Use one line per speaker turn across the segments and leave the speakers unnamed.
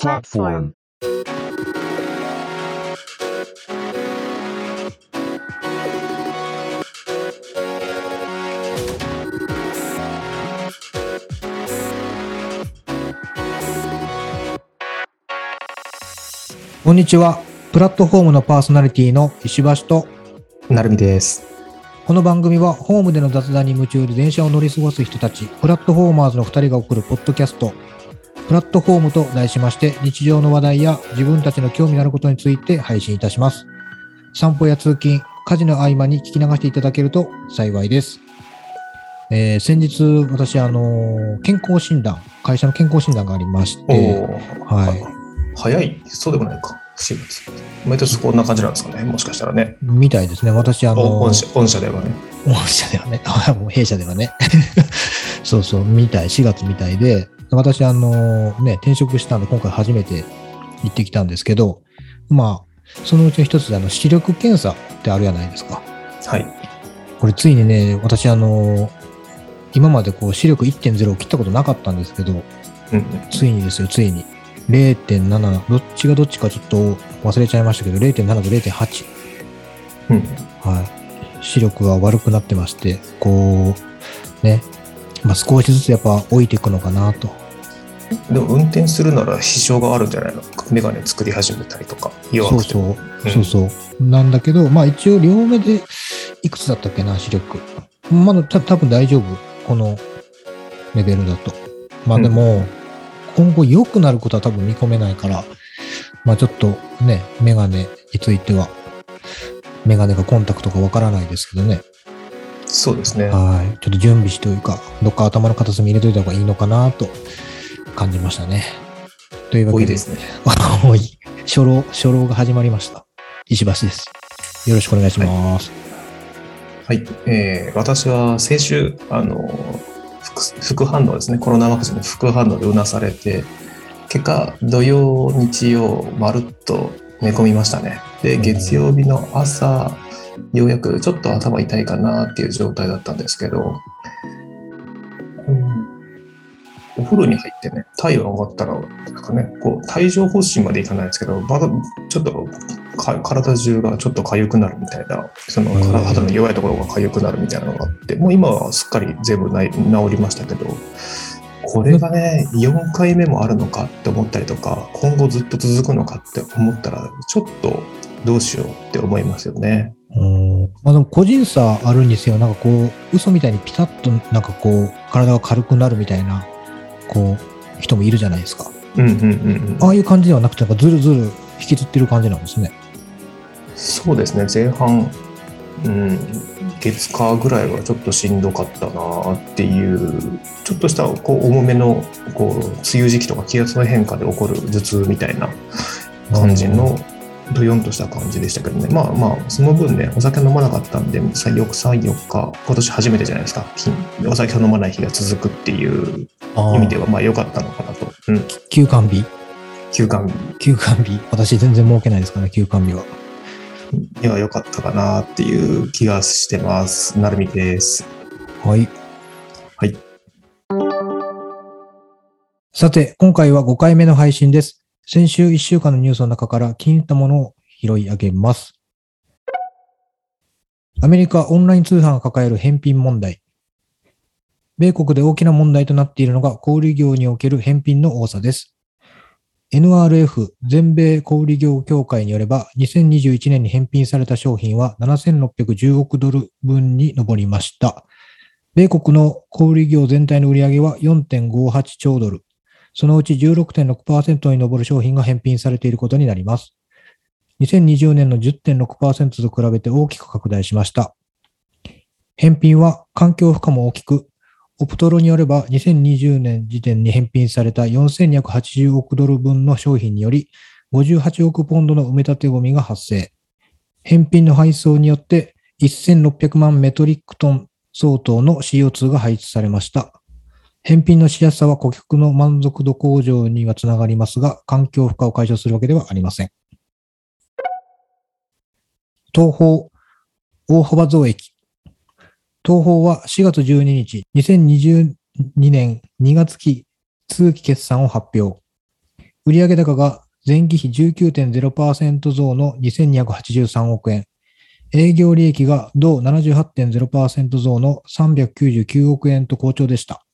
platform.
こんにちは。プラットフォームのパーソナリティの石橋と、
なるみです。
この番組はホームでの雑談に夢中で電車を乗り過ごす人たち、プラットフォーマーズの2人が送るポッドキャスト、プラットフォームと題しまして、日常の話題や自分たちの興味のあることについて配信いたします。散歩や通勤、家事の合間に聞き流していただけると幸いです。えー先日、私、あのー健康診断、会社の健康診断がありまして、はい。
早い？そうでもないか。4月。毎年こんな感じなんですかね。もしかしたらね。
みたいですね。私、あのー
社御社ではね。
御社ではね、あもう弊社ではね。そうそう、みたい、4月みたいで、私、あのね、転職したんで、今回初めて行ってきたんですけど、まあ、そのうちの一つで、あの、視力検査ってあるじゃないですか。
はい。
これ、ついにね、私、あの今までこう、視力1.0を切ったことなかったんですけど、
うんうん。
ついにですよ、ついに。0.7、どっちがどっちかちょっと忘れちゃいましたけど、0.7と0.8。
うん。
はい。視力が悪くなってまして、こう、ね、まあ、少しずつやっぱ置いていくのかなと。
でも運転するなら支障があるんじゃないの？メガネ作り始めたりとか。
そうそう、
うん
そうそう。なんだけど、まあ一応両目でいくつだったっけな、視力。まだた多分大丈夫。このレベルだと。まあでも、今後良くなることは多分見込めないから、まあちょっとね、メガネについては、メガネかコンタクトかわからないですけどね。
そうですね。
はい。ちょっと準備しというか、どっか頭の片隅に入れといた方がいいのかなと感じましたね。というわけで、
多いですね。
多い。初老、初老が始まりました。石橋です。よろしくお願いします。
はい。えー私は先週、あの、副副反応ですね。コロナワクチンの副反応でうなされて、結果、土曜、日曜、まるっと寝込みましたね。で、
うん
月曜日の朝、ようやくちょっと頭痛いかなっていう状態だったんですけど、風呂に入ってね、体温上がったら、なんかね、こう、帯状疱疹までいかないですけど、まだちょっとか体中がちょっと痒くなるみたいな、その肌の弱いところが痒くなるみたいなのがあって、もう今はすっかり全部ない治りましたけど、これがね、4回目もあるのかって思ったりとか、今後ずっと続くのかって思ったら、ちょっとどうしようって思いますよね。
うん。まあでも個人差あるんですよ。なんかこう、嘘みたいにピタッとなんかこう、体が軽くなるみたいな、こう、人もいるじゃないですか。
うんうんうんうん。
ああいう感じではなくて、なんかずるずる引きずってる感じなんですね。
そうですね、前半、うん、月火ぐらいはちょっとしんどかったなっていう、ちょっとしたこう重めのこう梅雨時期とか気圧の変化で起こる頭痛みたいな感じの、どよんとした感じでしたけどね、まあまあ、その分ね、お酒飲まなかったんで、3、4日、今年初めてじゃないですか、金お酒を飲まない日が続くっていう意味では、まあ良かったのかなと。うん、
休館日？
休館
休館日。私全然儲けないですからね、休館日は。
には良かったかなっていう気がしてます。なるみです。
はい。
はい。
さて、今回は5回目の配信です。先週1週間のニュースの中から気に入ったものを拾い上げます。アメリカオンライン通販が抱える返品問題。米国で大きな問題となっているのが小売業における返品の多さです。NRF 全米小売業協会によれば、2021年に返品された商品は7610億ドル分に上りました。米国の小売業全体の売上は4.58兆ドル。そのうち16.6%に上る商品が返品されていることになります。2020年の10.6%と比べて大きく拡大しました。返品は環境負荷も大きく、オプトロによれば2020年時点に返品された4280億ドル分の商品により58億ポンドの埋め立てゴミが発生。返品の配送によって1600万メトリックトン相当の CO2 が排出されました。返品のしやすさは顧客の満足度向上にはつながりますが、環境負荷を解消するわけではありません。東方大幅増益。東方は4月12日、2022年2月期通期決算を発表。売上高が前期比19.0%増の2283億円。営業利益が同78.0%増の399億円と好調でした。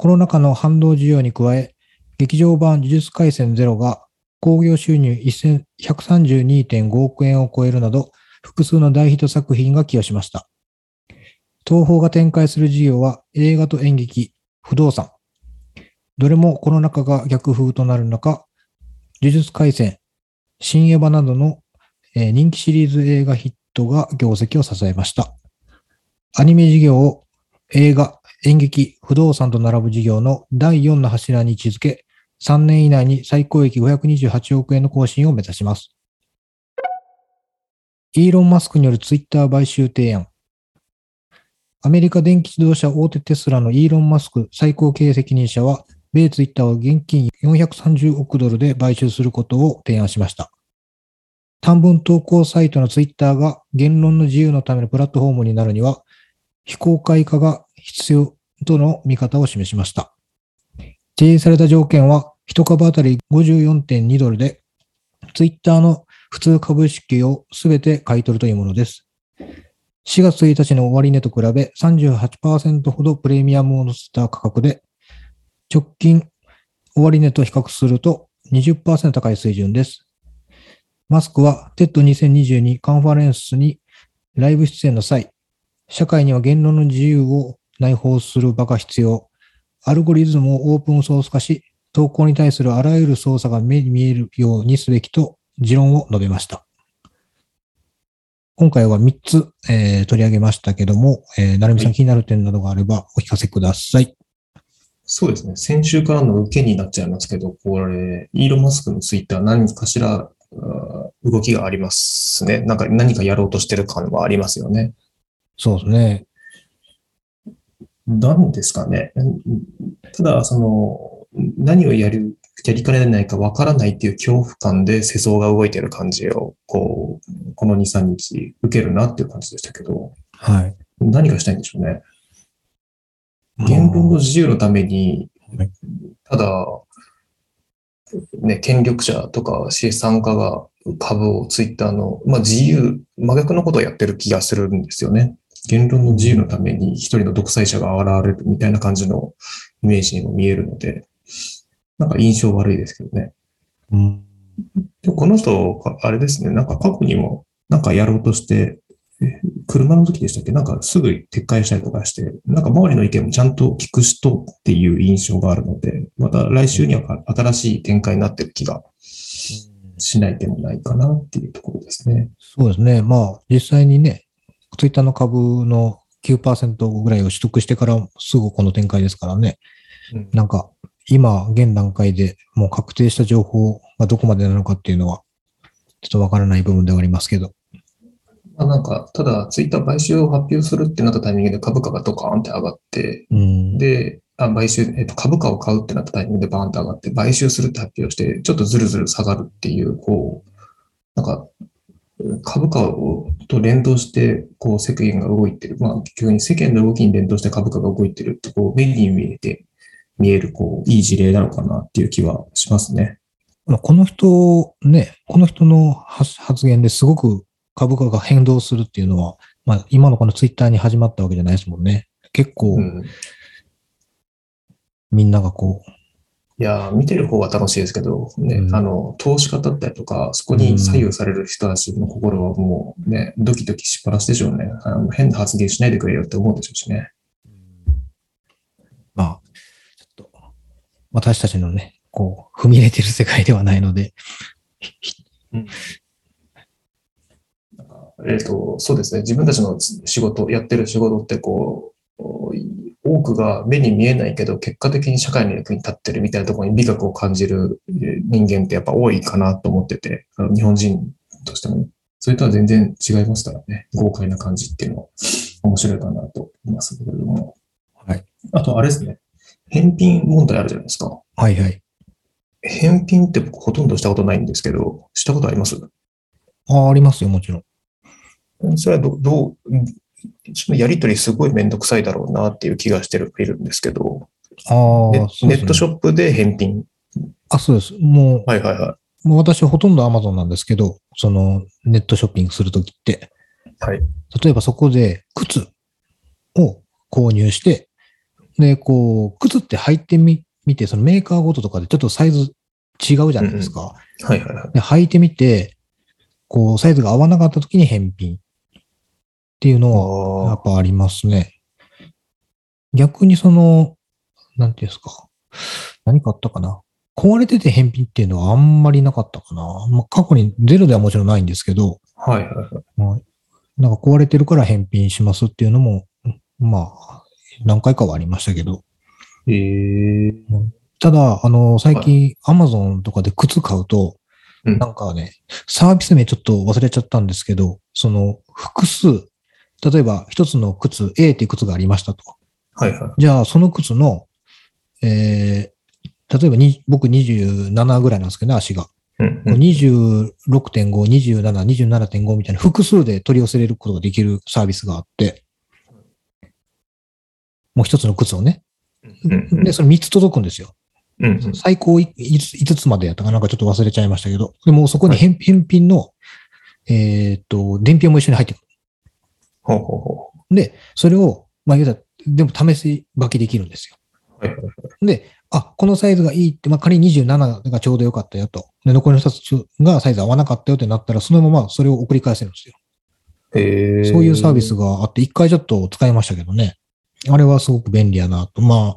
コロナ禍の反動需要に加え、劇場版呪術廻戦ゼロが興行収入132.5億円を超えるなど、複数の大ヒット作品が寄与しました。東宝が展開する事業は映画と演劇、不動産。どれもコロナ禍が逆風となる中、呪術廻戦、新エヴァなどの人気シリーズ映画ヒットが業績を支えました。アニメ事業を映画、演劇、不動産と並ぶ事業の第4の柱に位置づけ、3年以内に最高益528億円の更新を目指します。イーロン・マスクによるツイッター買収提案。アメリカ電気自動車大手テスラのイーロン・マスク最高経営責任者は、米ツイッターを現金430億ドルで買収することを提案しました。短文投稿サイトのツイッターが言論の自由のためのプラットフォームになるには、非公開化が必要との見方を示しました。提示された条件は、1株当たり54.2ドルで、ツイッターの普通株式をすべて買い取るというものです。4月1日の終値と比べ38%ほどプレミアムを乗せた価格で、直近終値と比較すると20%高い水準です。マスクは TED2022 カンファレンスにライブ出演の際、社会には言論の自由を内包する場が必要。アルゴリズムをオープンソース化し、投稿に対するあらゆる操作が目に見えるようにすべきと持論を述べました。今回は3つ、えー取り上げましたけども、えー、なるみさん
はい
気になる点などがあればお聞かせください。
そうですね。先週からの受けになっちゃいますけど、これ、イーロン・マスクのツイッター何かしら動きがありますね。なんか何かやろうとしてる感はありますよね。
そうですね。
なんですかね。うんただ、その、何をやる、やりかねないかわからないっていう恐怖感で世相が動いてる感じを、こう、この2、3日受けるなっていう感じでしたけど、
はい。
何がしたいんでしょうね。言論の自由のために
はい、
ただ、ね、権力者とか資産家が株をツイッターの、まあ自由、真逆のことをやってる気がするんですよね。言論の自由のために一人の独裁者が現れるみたいな感じのイメージにも見えるので、なんか印象悪いですけどね。
うん
でもこの人、あれですね、なんか過去にもなんかやろうとして、え車の時でしたっけ？なんかすぐ撤回したりとかして、なんか周りの意見もちゃんと聞く人っていう印象があるので、また来週には新しい展開になってる気がしないでもないかなっていうところですね。
そうですね。まあ、実際にね、ツイッターの株の9%ぐらいを取得してからすぐこの展開ですからね。
うん
なんか、今、現段階でもう確定した情報がどこまでなのかっていうのは、ちょっとわからない部分ではありますけど。
まあ、なんか、ただツイッター買収を発表するってなったタイミングで株価がドカーンって上がって、
うん。
で、あ買収、えっと、株価を買うってなったタイミングでバーンと上がって、買収するって発表して、ちょっとずるずる下がるっていう、こう、なんか、株価をと連動して、こう、世間が動いてる。まあ、結局に世間の動きに連動して株価が動いてるって、こう、目に見えて、見える、こう、いい事例なのかなっていう気はしますね。
まあこの人、ね、この人の発発言ですごく株価が変動するっていうのは、まあ、今のこのツイッターに始まったわけじゃないですもんね。結構
う、ん。
みんながこう、
いやー、見てる方は楽しいですけど、ね、
うん
あの、投資家だったりとか、そこに左右される人たちの心はもうね、ドキドキしっぱなしでしょうね。あの変な発言しないでくれよって思うでしょうしね。
まあ、ちょっと、私たちのね、こう、踏み入れてる世界ではないので、
えっ、と、そうですね。自分たちの仕事、やってる仕事ってこう、多くが目に見えないけど、結果的に社会の役に立ってるみたいなところに美学を感じるえー人間ってやっぱ多いかなと思ってて、あの日本人としてもね、それとは全然違いますからね。豪快な感じっていうのは面白いかなと思いますけれども。
はい。
あと、あれですね。返品問題あるじゃないですか。
はいはい。
返品って僕ほとんどしたことないんですけど、したことあります？
ああ、ありますよ、もちろん。
それはどどう、そのやりとりすごいめんどくさいだろうなっていう気がしてるいるんですけど、
あね
ネットショップで返品
あ、そうです。も
はいはいは
う、もう私はほとんど Amazon なんですけど、そのネットショッピングするときって、
い。はい。
例えばそこで靴を購入して、で、こう、靴って履いてみ、見て、そのメーカーごととかでちょっとサイズ違うじゃないですか。
はいはいはい。
で、履いてみて、こう、サイズが合わなかった時に返品っていうのは、や
あ
っぱありますね。逆にその、なんていうんですか。何かあったかな。壊れてて返品っていうのはあんまりなかったかな。まあ、過去にゼロではもちろんないんですけど、
あ。はいはいはい。
まあ、なんか壊れてるから返品しますっていうのも、まあ、何回かはありましたけど。
ええ
ただ、あの、最近、アマゾンとかで靴買うと、
うん
なんかね、サービス名ちょっと忘れちゃったんですけど、その、複数、例えば一つの靴、A っていう靴がありましたと。
はいは
じゃあ、その靴の、えー、例えばに僕27ぐらいなんですけどね、足が。
い。うんうん
26.5、27、27.5みたいな複数で取り寄せれることができるサービスがあって、もう一つの靴をね。
うんうん
で、それ3つ届くんですよ。
うんうん
最高5つまでやったかなんかちょっと忘れちゃいましたけど、でもそこに返返品の、えーっと、伝票も一緒に入ってくる。
ほうほうほ
で、それを、まあ言うたら、でも試し履きできるんですよ。
う。はいはいはい。
で、あ、このサイズがいいって、まあ仮に27がちょうどよかったよと。で、残りの2つがサイズ合わなかったよってなったら、そのままそれを送り返せるんですよ。
ええ
そういうサービスがあって、一回ちょっと使いましたけどね。あれはすごく便利やなと。まあ、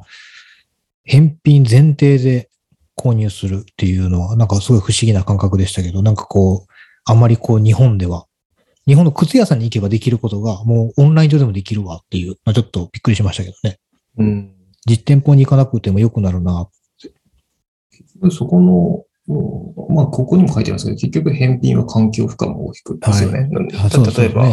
返品前提で購入するっていうのは、なんかすごい不思議な感覚でしたけど、なんかこう、あまりこう日本では、日本の靴屋さんに行けばできることが、もうオンライン上でもできるわっていう、まあちょっとびっくりしましたけどね。
うん。
実店舗に行かなくても良くなるな。
そこの、うんまあ、ここにも書いてますけど、結局返品は環境負荷も大きくですよね。なんで
あそうです
例えば。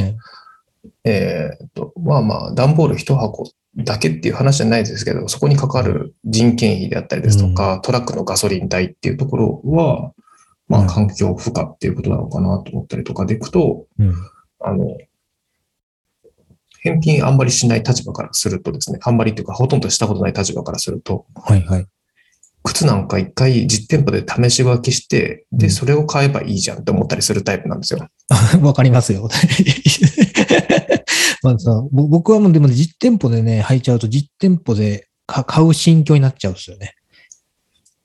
えーっと、まあまあ、段ボール一箱だけっていう話じゃないですけど、そこにかかる人件費であったりですとか、トラックのガソリン代っていうところは、ま
うん
あ、環境負荷っていうことなのかなと思ったりとかでいくと、
うん。
あの、返品あんまりしない立場からするとですね、あんまりっていうか、ほとんどしたことない立場からすると、
はいはい。
靴なんか一回実店舗で試し履きして、で、
うん
それを買えばいいじゃんって思ったりするタイプなんですよ。
わかりますよ。まあさ、ぼ僕はもうでも実店舗でね、履いちゃうと実店舗でか買う心境になっちゃうんですよね。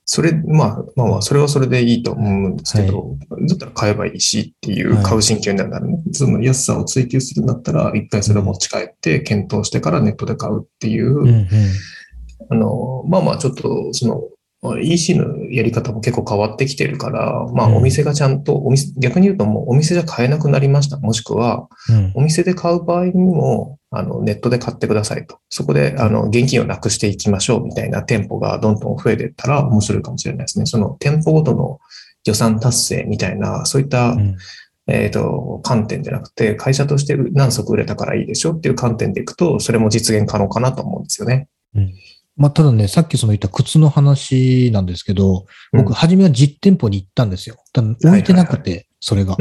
それ、まあ、まあまあ、それはそれでいいと思うんですけど、だったら買えばいいしっていう
はい。
買う心境になる。ならね、その安さを追求するんだったら、一回それを持ち帰って検討してからネットで買うっていう、
うんうん。
あの、まあまあ、ちょっと、その、EC のやり方も結構変わってきてるから、まあ、
うん
お店がちゃんと、お店、逆に言うともうお店じゃ買えなくなりました。もしくは、
うん
お店で買う場合にも、あの、ネットで買ってくださいと。そこで、あの、現金をなくしていきましょうみたいな店舗がどんどん増えていったら面白いかもしれないですね。その店舗ごとの予算達成みたいな、そういった、
うん
えっ、と、観点じゃなくて、会社として何足売れたからいいでしょっていう観点でいくと、それも実現可能かなと思うんですよね。
まあ、ただね、さっきその言った靴の話なんですけど、僕、
うん
初めは実店舗に行ったんですよ。ただ置いてなくて、それが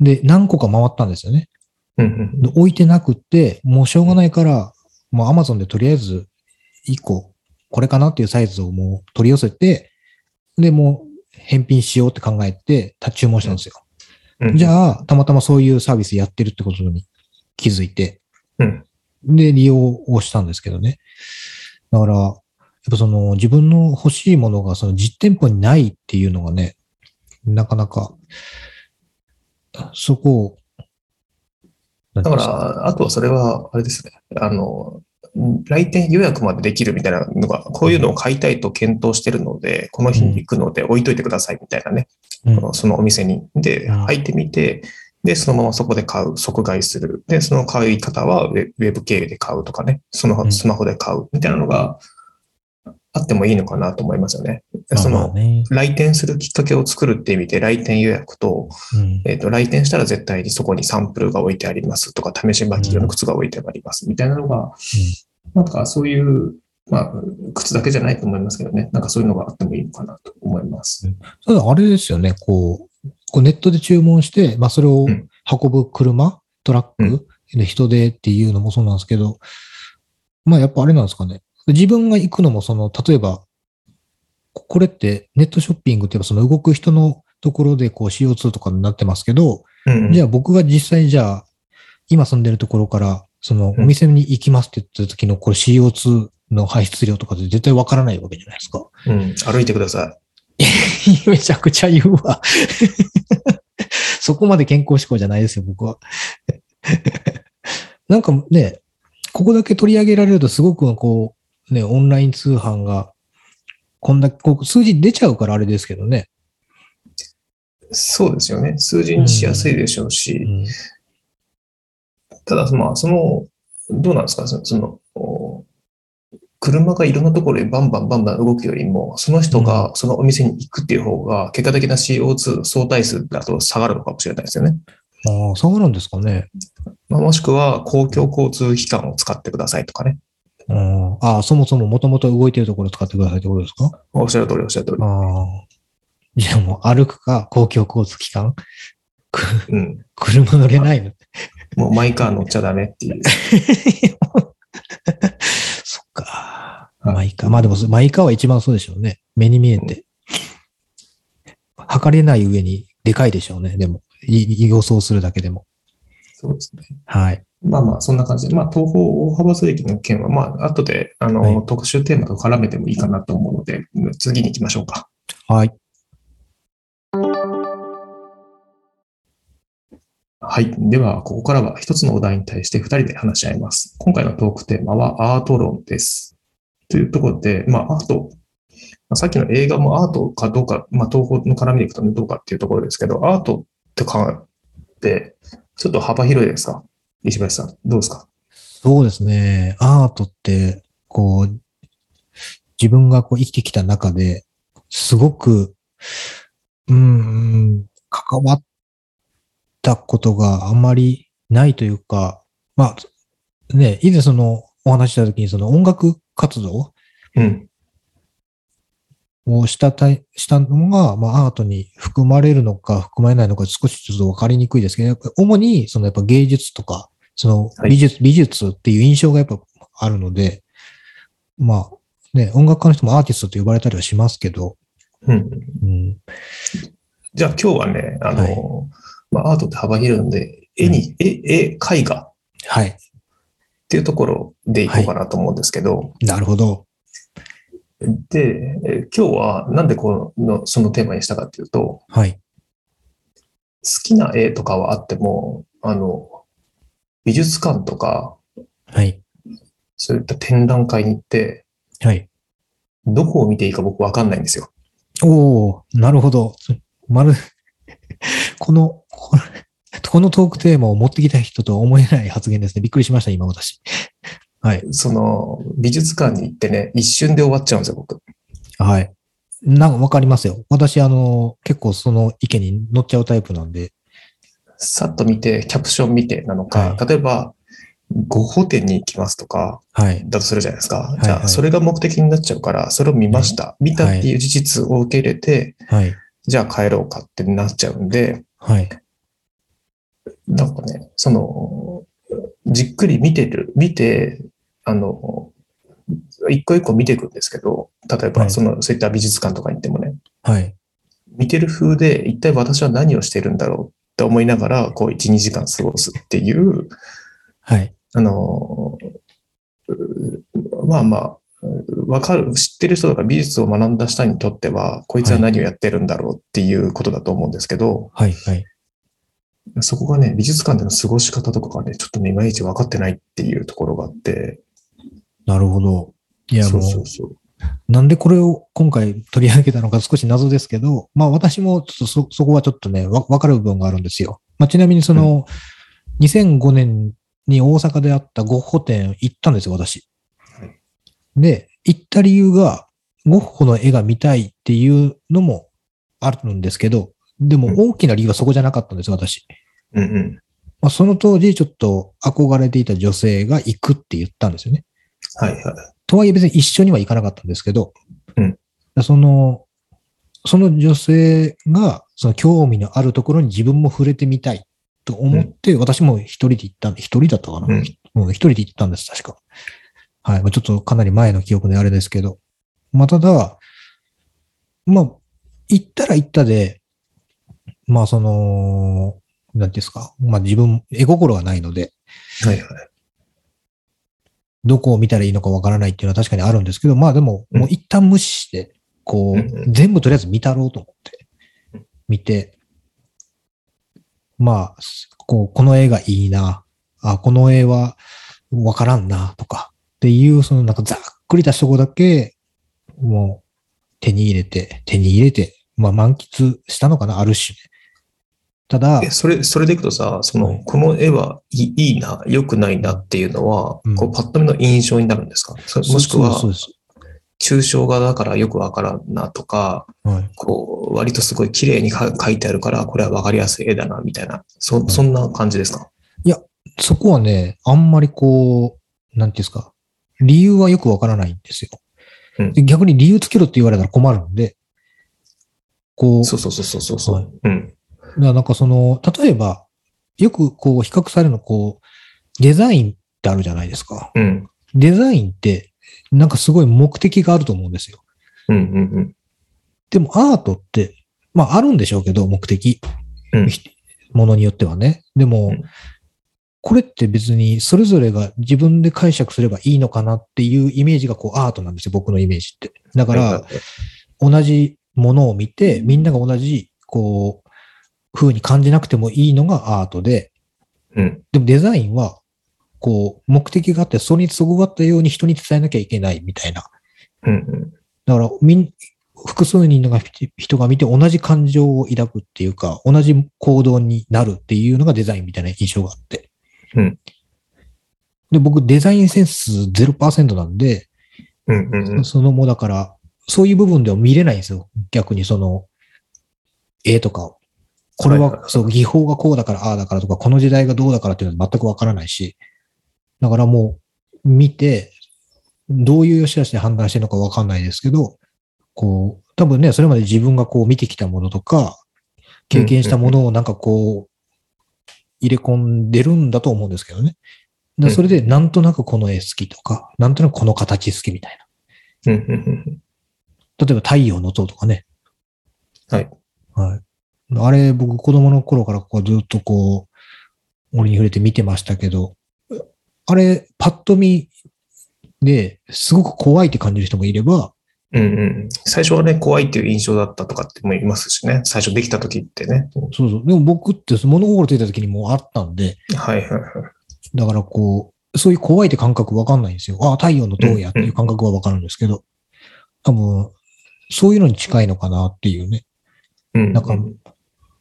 で、何個か回ったんですよね。で置いてなくて、もうしょうがないから、もう Amazon でとりあえず1個、これかなっていうサイズをもう取り寄せて、で、もう返品しようって考えて、注文したんですよ。
うん。
じゃあ、たまたまそういうサービスやってるってことに気づいて、
うん
で、利用をしたんですけどね。だから、やっぱその自分の欲しいものがその実店舗にないっていうのがね、なかなか、そこを、だ
だから、あとはそれは、あれですね。あの、来店予約までできるみたいなのが、こういうのを買いたいと検討してるので、この日に行くので置いといてくださいみたいなね。
うん
そのお店に。で、
うん
入ってみて、で、そのままそこで買う、即買いする。で、その買い方はウェブ経由で買うとかね、そ
うん。
のスマホで買うみたいなのがあってもいいのかなと思いますよね。その、来店するきっかけを作るって意味で、来店予約と、
うん。
えっ、と、来店したら絶対にそこにサンプルが置いてありますとか、試し履き用の靴が置いてありますみたいなのが、なんかそういう、まあ、靴だけじゃないと思いますけどね、なんかそういうのがあってもいいのかなと思います。
ただあれですよね、こう、こうネットで注文して、まあそれを
うん。
運ぶ車、トラック、で人手っていうのもそうなんですけど、まあやっぱあれなんですかね。自分が行くのもその、例えば、これってネットショッピングっていうかその動く人のところでこう CO2 とかになってますけど、
うん
じゃあ僕が実際にじゃあ、今住んでるところから、そのお店に行きますって言った時のこれ CO2 の排出量とかで絶対わからないわけじゃないですか。
うん、歩いてくださ
めちゃくちゃ言うわ。そこまで健康志向じゃないですよ、僕は。なんかね、ここだけ取り上げられるとすごくこう、ね、オンライン通販が、こんだけ、こう数字出ちゃうからあれですけどね。
い。そうですよね。数字にしやすいでしょうし、
うん
ただ、まあ、その、どうなんですか、その、車がいろんなところにバンバンバンバン動くよりも、その人がそのお店に行くっていう方が、結果的な CO2 相対数だと下がるのかもしれないですよね。
ああ、そうなんですかね。
まあ、もしくは、公共交通機関を使ってくださいとかね。
うんああ、そもそももともと動いてるところを使ってくださいってことですか？
おっしゃる通り、おっしゃる通り。
ああ。じゃあもう歩くか公共交通機関く
うん。
車乗れないの
もうマイカー乗っちゃダメっていう。
か。
はい
マイカー。まあでも、マイカーは一番そうでしょうね。目に見えて。測れない上にでかいでしょうね。でも、い予想するだけでも。
そうですね。
はい。
まあまあ、そんな感じで。まあ、東方大幅増益の件は、まあ、後で、あの、
はい
特集テーマと絡めてもいいかなと思うので、次に行きましょうか。
はい。
はい。では、ここからは一つのお題に対して二人で話し合います。今回のトークテーマはアート論です。というところで、まあ、アート。さっきの映画もアートかどうか、まあ、東方の絡みでいくとどうかっていうところですけど、アートってかって、ちょっと幅広いですか？石橋さん、どうですか？
そうですね。アートって、こう、自分がこう生きてきた中で、すごく、うん、関わったことがあまりないというか、まあ、ね、以前そのお話しした時にその音楽活動
うん。
をしたたい、したのが、まあアートに含まれるのか含まれないのか少しちょっとわかりにくいですけど、主にそのやっぱ芸術とか、その
はい
美術、美術っていう印象がやっぱあるので、まあね、音楽家の人もアーティストと呼ばれたりはしますけど、
うん。
うん、
じゃあ今日はね、あの、
はい
まあ、アートって幅広いので、絵に、絵、絵、絵画っ
はい。
ていうところでいこうかなと思うんですけど、
なるほど。
で、えー今日はなんでこの、そのテーマにしたかっていうと、
はい。
好きな絵とかはあっても、あの、美術館とか、
はい。
そういった展覧会に行って、
はい。
どこを見ていいか僕わかんないんですよ。
おおなるほど。まる、この、このトークテーマを持ってきた人とは思えない発言ですね。びっくりしました、今私。はい。
その、美術館に行ってね、一瞬で終わっちゃうんですよ、僕。
はい。なんかわかりますよ。私、あの、結構その意見に乗っちゃうタイプなんで。
さっと見て、キャプション見てなのか、
は
例えば、ゴッホ展に行きますとか、
はい。
だとするじゃないですか。
いはい
じゃあ、それが目的になっちゃうから、それを見ました。見たっていう事実を受け入れて、
はい。
じゃあ帰ろうかってなっちゃうんで、
はい。
なんかね、その、じっくり見てる、見て、あの、一個一個見ていくんですけど、例えば、
はい
その、そういった美術館とかに行ってもね、
はい。
見てる風で、一体私は何をしてるんだろうって思いながら、こう、1、2時間過ごすっていう、
はい。
あの、うまあまあ、わかる、知ってる人とか美術を学んだ人にとっては、こいつは何をやってるんだろうっていうことだと思うんですけど、
はい。はい。
そこがね、美術館での過ごし方とかがね、ちょっとね、いまいち分かってないっていうところがあって、
なるほど。いや、
そう
もう、
そうそう。
なんでこれを今回取り上げたのか少し謎ですけど、まあ私もちょっとそ、そこはちょっとね、わわかる部分があるんですよ。まあちなみにその、2005年に大阪であったゴッホ展行ったんですよ、私。
はい
で、行った理由が、ゴッホの絵が見たいっていうのもあるんですけど、でも
うん
大きな理由はそこじゃなかったんです、私。
うんうん。
まあ、その当時ちょっと憧れていた女性が行くって言ったんですよね。
はいはい。
とはいえ別に一緒には行かなかったんですけど、
うん
その、その女性が、その興味のあるところに自分も触れてみたいと思って、私も一人で行ったんで、一人だったかな、
うん
うん一人で行ったんです、確か。はい。まあちょっとかなり前の記憶であれですけど。まあ、ただ、まあ、行ったら行ったで、まあその、なんですか、まあ自分、絵心がないので、
はいはい。
どこを見たらいいのかわからないっていうのは確かにあるんですけど、まあでも、
うん
もう一旦無視して、こ
うん
う、全部とりあえず見たろうと思って、見て、まあ、こう、この絵がいいな、あ、この絵はわからんな、とか、っていう、そのなんかざっくりたとこだけ、もう手に入れて、手に入れて、まあ満喫したのかな、ある種。ね。ただ
え、、それ、それでいくとさ、その、
はい
この絵はいいいいな、良くないなっていうのは、
うん。
こう、パッと見の印象になるんですか？そもしくは。抽象画だからよくわからんなとか、
はい。
こう、割とすごい綺麗にか書いてあるから、これはわかりやすい絵だな、みたいな、そ、そんな感じですか？
そこはね、あんまりこう、なんていうんですか、理由はよくわからないんですよ。
うん
で逆に理由つけろって言われたら困るんで、こう、
そうそうそうそうそう。
はい
うん。
だからなんかその、例えば、よくこう比較されるの、こう、デザインってあるじゃないですか。
うん。
デザインって、なんかすごい目的があると思うんですよ。
うん。うん。
でもアートって、まああるんでしょうけど、目的。
うん
ひものによってはね。でも、
うん
これって別にそれぞれが自分で解釈すればいいのかなっていうイメージがこうアートなんですよ、僕のイメージって。だから、同じものを見て、みんなが同じ、こう、風に感じなくてもいいのがアートで、
うん。
でもデザインは、こう、目的があって、それにそぐわったように人に伝えなきゃいけないみたいな。
うん。うん。
だから、みん、複数人が人が見て同じ感情を抱くっていうか、同じ行動になるっていうのがデザインみたいな印象があって。
うん
で、僕、デザインセンス0%なんで、
うん。うん。
そのもうだから、そういう部分では見れないんですよ。逆にその、絵とかを。これ
は、
そう、技法がこうだから、ああだからとか、この時代がどうだからっていうのは全くわからないし、だからもう、見て、どういう良し悪しで判断してるのかわかんないですけど、こう、多分ね、それまで自分がこう見てきたものとか、経験したものをなんかこう、入れ込んでるんだと思うんですけどね。だからそれで、なんとなくこの絵好きとか、なんとなくこの形好きみたいな。例えば太陽の塔とかね。
はい。
はい。あれ、僕子供の頃からこうずっとこう、折に触れて見てましたけど、あれ、パッと見ですごく怖いって感じる人もいれば、
うんうん。最初はね、怖いっていう印象だったとかってもいますしね。最初できた時ってね。
そうそう。でも僕って物心ついた時にもうあったんで、
はいはいはい。
だからこう、そういう怖いって感覚わかんないんですよ。ああ、太陽の塔やっていう感覚はわかるんですけど、多分、そういうのに近いのかなっていうね。
うん。
なんか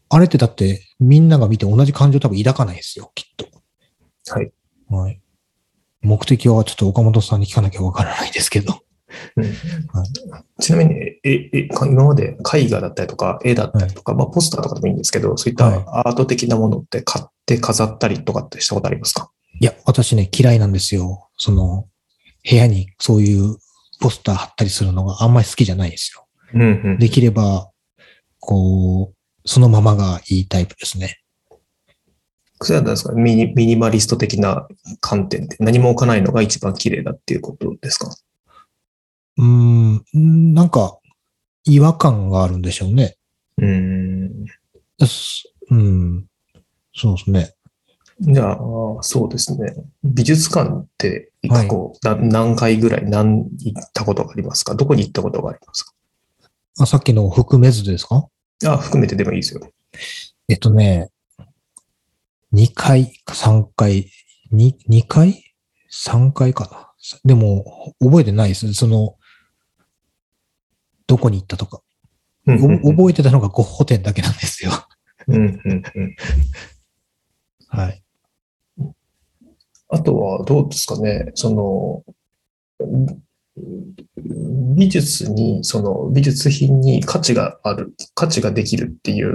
あれってだってみんなが見て同じ感情多分抱かないですよ、きっと。
はい。
はい。目的はちょっと岡本さんに聞かなきゃわからないですけど。
うんちなみに、え、え、か今まで絵画だったりとか、絵だったりとか、まあポスターとかでもいいんですけど、そういった
はい
アート的なものって買って飾ったりとかってしたことありますか？
いや、私ね、嫌いなんですよ。その、部屋にそういうポスター貼ったりするのがあんまり好きじゃないですよ。
うんうん。
できれば、こう、そのままがいいタイプですね。
それは何ですか？ミニミニマリスト的な観点で何も置かないのが一番綺麗だっていうことですか？
うーん、なんか、違和感があるんでしょうね。
うーん。
すうん、そうですね。
じゃあ、そうですね。美術館って過去、な何回ぐらい何行ったことがありますか？どこに行ったことがありますか？
あ、さっきの含めずですか？
あ、含めてでもいいですよ。
えっとね、2回か3回、2, 2回 ?3 回かな。でも、覚えてないです。その、どこに行ったとか。覚えてたのがゴッホ展だけなんですよ。
うんうんうん
はい。
あとはどうですかね、その、美術に、その美術品に価値がある、価値ができるっていう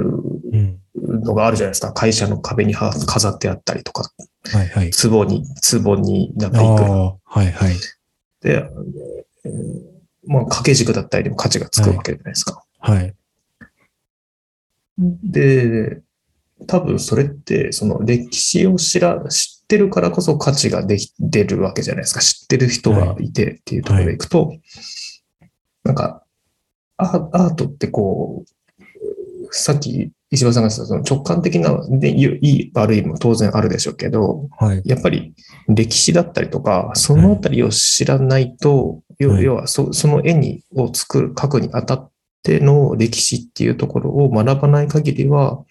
うん。
のがあるじゃないですか。会社の壁には飾ってあったりとか、
はいはい。
壺に、壺になん
あ
かいく
はいはい。
で、えーまあ掛け軸だったりでも価値がつくわけじゃないですか。
はい。
で、多分それって、その歴史を知ら、知ってるからこそ価値ができ、出るわけじゃないですか。知ってる人がいてっていうところでいくと、なんか、アアートってこう、さっき石破さんがその直感的な、で、いい悪いも当然あるでしょうけど、
はい。
やっぱり歴史だったりとか、そのあたりを知らないと、要
はい
要はそその絵にを作る、描くにあたっての歴史っていうところを学ばない限りは、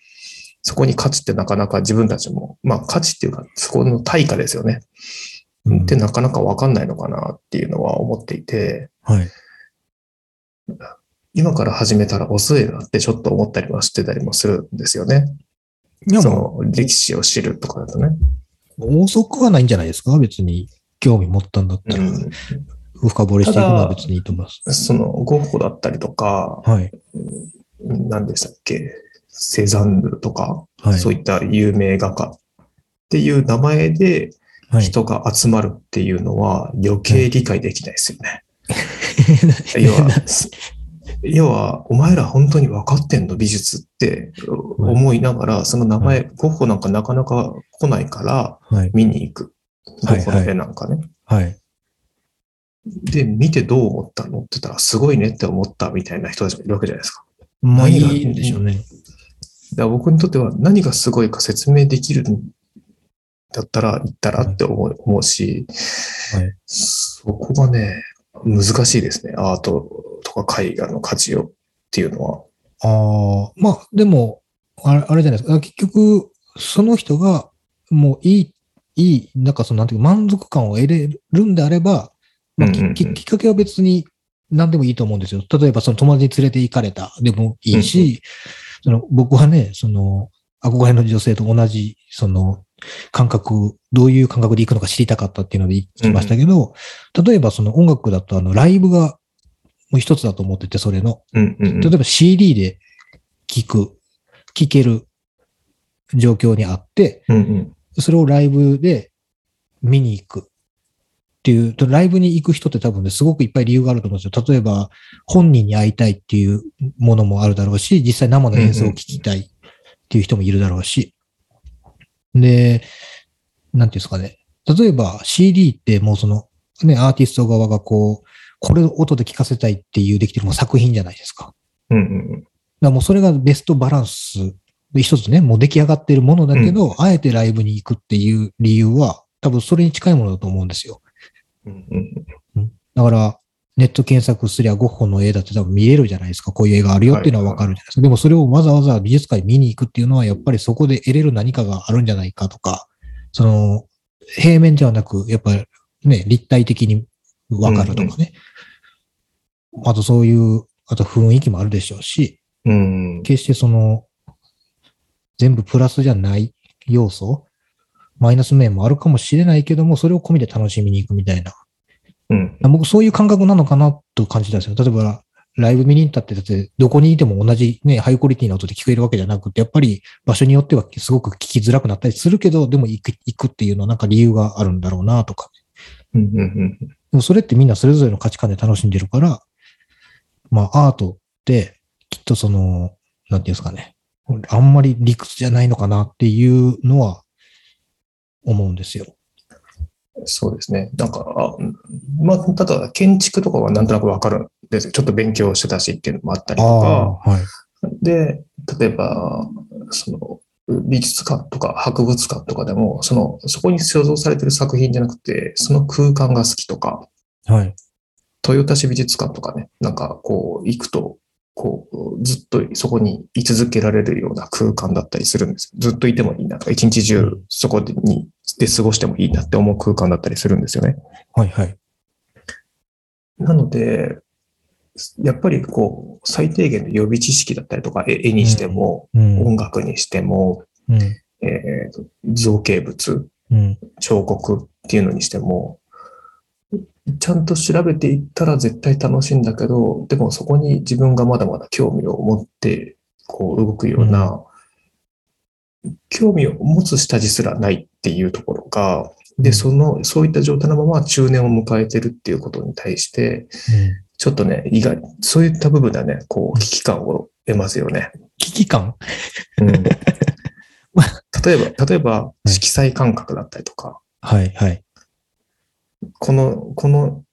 そこに価値ってなかなか自分たちも、まあ価値っていうか、そこの対価ですよね。
うん
ってなかなかわかんないのかなっていうのは思っていて、
はい。
今から始めたら遅いなってちょっと思ったりはしてたりもするんですよね。
いや、
そ
も
の歴史を知るとかだとね。
う、遅くはないんじゃないですか別に、興味持ったんだったら、
うん、
深掘りしていくのは別にいいと思います。
そのゴッホだったりとか、
はい。
何でしたっけ、セザンヌとか、
はい。
そういった有名画家っていう名前で
はい。
人が集まるっていうのは余計理解できないですよね。要は、要は、お前ら本当に分かってんの？美術って思いながら、その名前、ゴッホなんかなかなか来ないから
はい。
見に行く。ゴ
はい
ッホの絵なんかね。
はい。
で、見てどう思ったの？って言ったら、すごいねって思ったみたいな人たちもいるわけじゃないですか。
まあいいんでしょうね。
だ僕にとっては何がすごいか説明できるんだったら、言ったらって思う思うし、
はい
そこがね、難しいですね。アートとか絵画の価値をっていうのは。
ああ、まあ、でも、あれあれじゃないですか。結局、その人が、もういい、いい、なんかその、なんていうか、満足感を得れるんであれば、まあ、き
うんうんうん
ききっかけは別に何でもいいと思うんですよ。例えば、その友達に連れて行かれたでもいいし、その僕はね、その、憧れの女性と同じ、その、感覚、どういう感覚で行くのか知りたかったっていうので行きましたけど、例えばその音楽だとあの、ライブがもう一つだと思ってて、それの。
うんうんうん
例えば CD で聴く、聴ける状況にあって、
うんうん
それをライブで見に行くっていう、とライブに行く人って多分ね、すごくいっぱい理由があると思うんですよ。例えば、本人に会いたいっていうものもあるだろうし、実際生の演奏を聞きたいっていう人もいるだろうし。で、なんていうんですかね。例えば CD ってもうその、ね、アーティスト側がこう、これを音で聞かせたいっていうできてるもう作品じゃないですか。
うんうん
だからもうそれがベストバランスで一つね、もう出来上がっているものだけど、あえてライブに行くっていう理由は、多分それに近いものだと思うんですよ。
うんうん
だから、ネット検索すりゃゴッホの絵だって多分見えるじゃないですか。こういう絵があるよっていうのはわかるじゃないですか。でもそれをわざわざ美術館に見に行くっていうのは、やっぱりそこで得れる何かがあるんじゃないかとか、その、平面ではなく、やっぱりね、立体的にわかるとかね。あとそういう、あと雰囲気もあるでしょうし、
うん
決してその、全部プラスじゃない要素、マイナス面もあるかもしれないけども、それを込みで楽しみに行くみたいな。
うん
僕、そういう感覚なのかなと感じたんですよ。例えば、ライブ見に行ったって、だって、どこにいても同じね、ハイクオリティな音で聞こえるわけじゃなくて、やっぱり場所によってはすごく聞きづらくなったりするけど、でも行く行くっていうのはなんか理由があるんだろうなとか。
うんうん
でもそれってみんなそれぞれの価値観で楽しんでるから、まあアートってきっとその、なんていうんですかね、あんまり理屈じゃないのかなっていうのは思うんですよ。
そうですね。なんか、あまあ、ただ、建築とかはなんとなくわかるんですよちょっと勉強してたしっていうのもあったりとか、
はい。
で、例えば、その、美術館とか博物館とかでも、その、そこに所蔵されてる作品じゃなくて、その空間が好きとか、
はい。
豊田市美術館とかね、なんかこう、行くと、こう、ずっとそこに居続けられるような空間だったりするんですよ。ずっといてもいいなとか、一日中そこでにで過ごしてもいいなって思う空間だったりするんですよね。
はい。はい。
なので、やっぱりこう、最低限の予備知識だったりとか、絵絵にしても、
うん。
音楽にしても、
うん。
え造形物、
うん。
彫刻っていうのにしても、ちゃんと調べていったら絶対楽しいんだけど、でもそこに自分がまだまだ興味を持って、こう動くような、興味を持つ下地すらないっていうところが、で、
うん
その、そういった状態のまま中年を迎えてるっていうことに対して、ちょっとね、意外、そういった部分ではね、こう、危機感を得ますよね。
危機感？
うん、例えば、例えば、色彩感覚だったりとか、
はい。はい。
この、この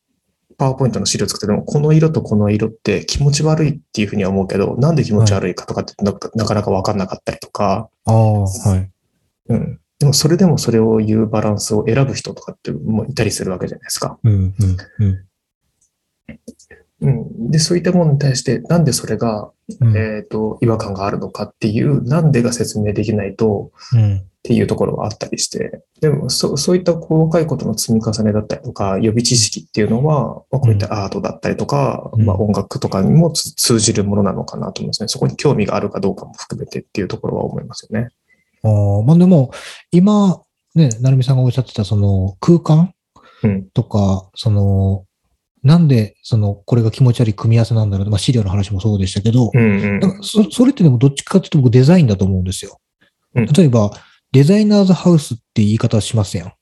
パワーポイントの資料作ってても、この色とこの色って気持ち悪いっていうふうには思うけど、なんで気持ち悪いかとかってななかなかわかんなかったりとか、
ああ、はい。
うん。でもそれでもそれを言うバランスを選ぶ人とかってもいたりするわけじゃないですか。
うん、うん、うん
うん。で、そういったものに対して、なんでそれが、
うん。
えっ、と、違和感があるのかっていう、なんでが説明できないと、
うん。
っていうところがあったりして、でもそそういった細かいことの積み重ねだったりとか、予備知識っていうのは、まあ、こういったアートだったりとか、
うん
まあ、音楽とかにもつ通じるものなのかなと思いますね。そこに興味があるかどうかも含めてっていうところは思いますよね。
ああ、まあでも、今、ね、成美さんがおっしゃってた、その空間
うん。
とか、その、なんで、その、これが気持ち悪い組み合わせなんだろうまあ資料の話もそうでしたけど、
うんうん
そそれってでもどっちかっていうと僕デザインだと思うんですよ。
うん
例えば、デザイナーズハウスって言い方しますやん。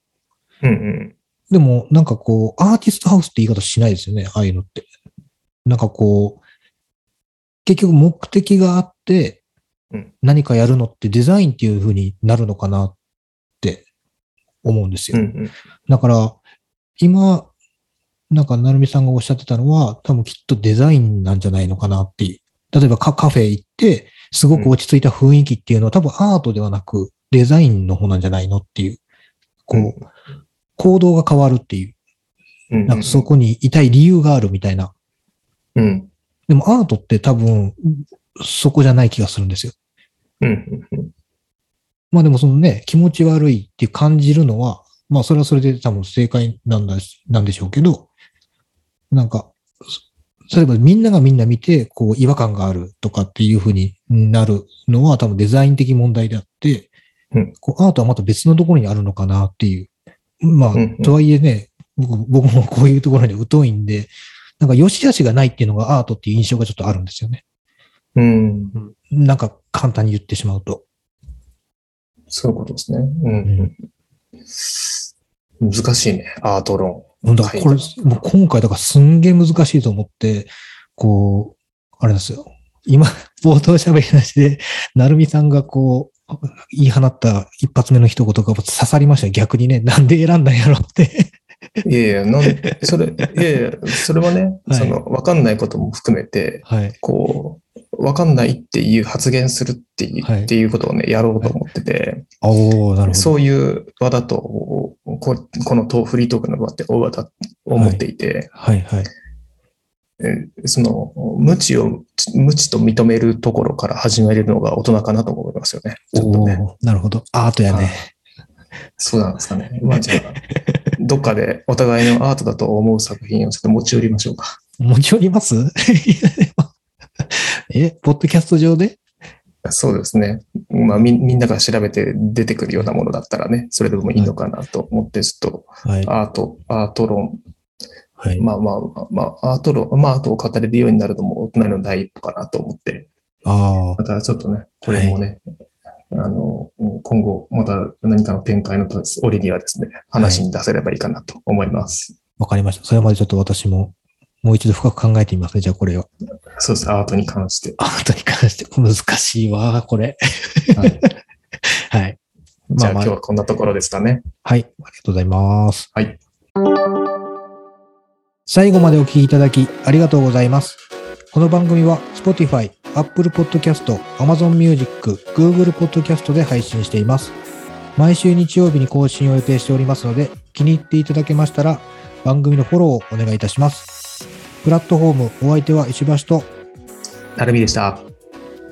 うんうん。
でも、なんかこう、アーティストハウスって言い方しないですよね、ああいうのって。なんかこう、結局目的があって
うん、
何かやるのってデザインっていう風になるのかなって思うんですよ。
うんうん。
だから、今、なんか、なるみさんがおっしゃってたのは、多分きっとデザインなんじゃないのかなっていう。例えばカカフェ行って、すごく落ち着いた雰囲気っていうのは、多分アートではなく、デザインの方なんじゃないのっていう。こう、行動が変わるっていう。
うんうん
なんかそこにいたい理由があるみたいな。
うん。
でもアートって多分、そこじゃない気がするんですよ。
うん。
まあでもそのね、気持ち悪いって感じるのは、まあそれはそれで多分正解なんだし、なんでしょうけど、なんか、そ例えばみんながみんな見て、こう違和感があるとかっていうふうになるのは多分デザイン的問題であって、
うん
こうアートはまた別のところにあるのかなっていう。まあ、
うんうん
とはいえね、僕僕もこういうところに疎いんで、なんか良し悪しがないっていうのがアートっていう印象がちょっとあるんですよね。
うん。
なんか簡単に言ってしまうと。
そういうことですね。うんうん。難しいね、アート論。
だからこれ、もう今回だからすんげえ難しいと思って、こう、あれですよ。今、冒頭喋りなしで、なるみさんがこう、言い放った一発目の一言が刺さりましたよ逆にね、なんで選んだんやろって。
いやいや、なん それ、いやいや、それはね、
はい
その、わかんないことも含めて、
はい。
こう、わかんないっていう発言するっていう、
はい
っていうことをね、やろうと思ってて、
おー、なるほど。
そういう場だと、ここのトフリートークの場って大場だと思っていて、
はいはい。
えその、無知を、無知と認めるところから始めるのが大人かなと思いますよね。ちょっとね。
なるほど。アートやね。
そうなんですかね。まあじゃあ、どっかでお互いのアートだと思う作品をちょっと持ち寄りましょうか。
持ち寄ります？え、ポッドキャスト上で？
そうですね。まあみみんなが調べて出てくるようなものだったらね、それでもいいのかなと思って、ちょっ
はい。
とアート、アート論、
はい。
まあまあまあ、アート論、まあアートを語れるようになるのも大人の第一歩かなと思って、
ああ
またちょっとね、これもね、あの、今後また何かの展開の折にはですね、話に出せればいいかなと思います。
わかりました。それまでちょっと私も、もう一度深く考えてみますね。じゃあこれを。
そうです、アートに関して。
アートに関して 難しいわ、これ。
はい、
はい。
じゃあ
まあまあ
今日はこんなところですかね。
はい。ありがとうございます。
はい。
最後までお聞きいただきありがとうございます。この番組は Spotify、Apple Podcast、Amazon Music、Google Podcast で配信しています。毎週日曜日に更新を予定しておりますので、気に入っていただけましたら番組のフォローをお願いいたします。プラットフォームお相手は石橋と、
なるみでした。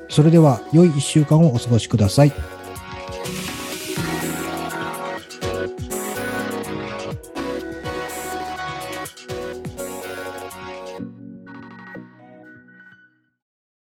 それでは良い一週間をお過ごしください。